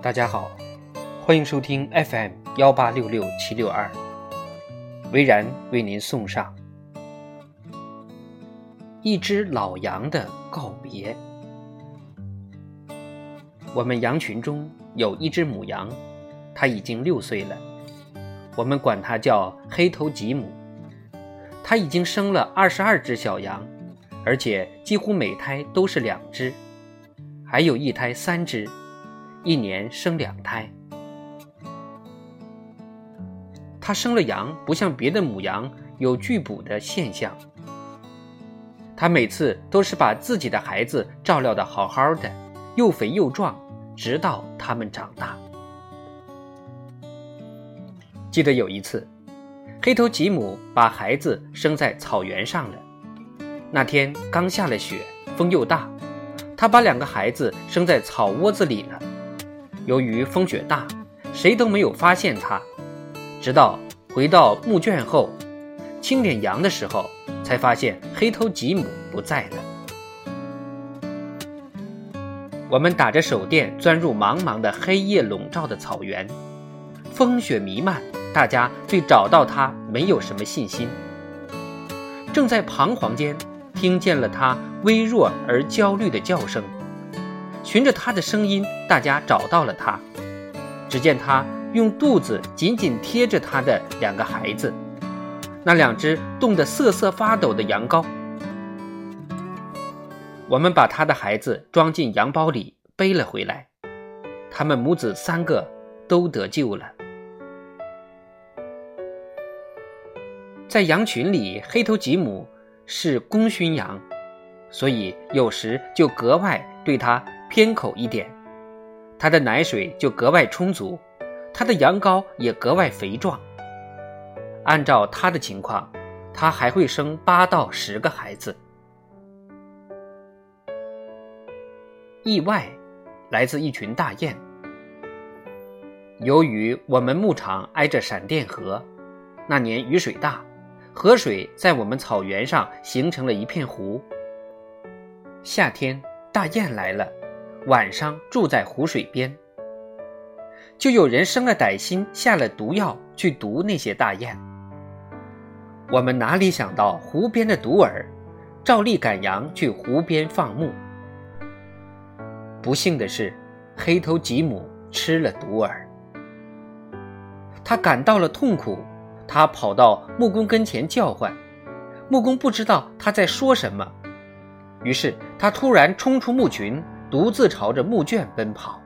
大家好，欢迎收听 FM 幺八六六七六二，维然为您送上一只老羊的告别。我们羊群中有一只母羊，它已经六岁了，我们管它叫黑头吉姆。它已经生了二十二只小羊，而且几乎每胎都是两只，还有一胎三只。一年生两胎，它生了羊，不像别的母羊有拒捕的现象。它每次都是把自己的孩子照料的好好的，又肥又壮，直到它们长大。记得有一次，黑头吉姆把孩子生在草原上了。那天刚下了雪，风又大，他把两个孩子生在草窝子里了。由于风雪大，谁都没有发现它，直到回到墓圈后，清点羊的时候，才发现黑头吉姆不在了。我们打着手电钻入茫茫的黑夜笼罩的草原，风雪弥漫，大家对找到它没有什么信心。正在彷徨间，听见了它微弱而焦虑的叫声。循着他的声音，大家找到了他。只见他用肚子紧紧贴着他的两个孩子，那两只冻得瑟瑟发抖的羊羔。我们把他的孩子装进羊包里背了回来，他们母子三个都得救了。在羊群里，黑头吉姆是公勋羊，所以有时就格外对他。偏口一点，它的奶水就格外充足，它的羊羔也格外肥壮。按照它的情况，它还会生八到十个孩子。意外来自一群大雁。由于我们牧场挨着闪电河，那年雨水大，河水在我们草原上形成了一片湖。夏天，大雁来了。晚上住在湖水边，就有人生了歹心，下了毒药去毒那些大雁。我们哪里想到湖边的毒饵，照例赶羊去湖边放牧。不幸的是，黑头吉姆吃了毒饵，他感到了痛苦，他跑到木工跟前叫唤，木工不知道他在说什么，于是他突然冲出牧群。独自朝着墓圈奔跑，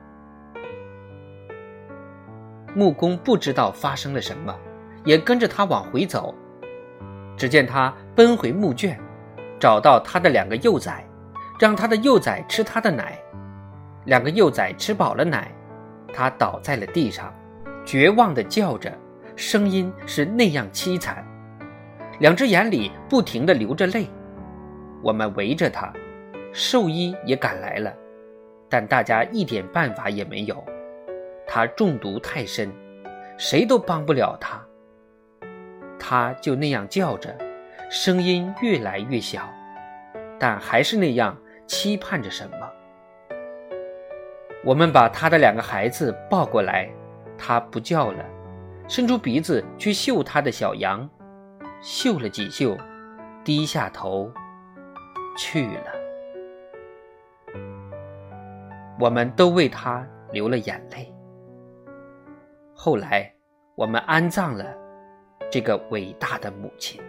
木工不知道发生了什么，也跟着他往回走。只见他奔回墓圈，找到他的两个幼崽，让他的幼崽吃他的奶。两个幼崽吃饱了奶，他倒在了地上，绝望地叫着，声音是那样凄惨，两只眼里不停地流着泪。我们围着他，兽医也赶来了。但大家一点办法也没有，他中毒太深，谁都帮不了他。他就那样叫着，声音越来越小，但还是那样期盼着什么。我们把他的两个孩子抱过来，他不叫了，伸出鼻子去嗅他的小羊，嗅了几嗅，低下头去了。我们都为他流了眼泪。后来，我们安葬了这个伟大的母亲。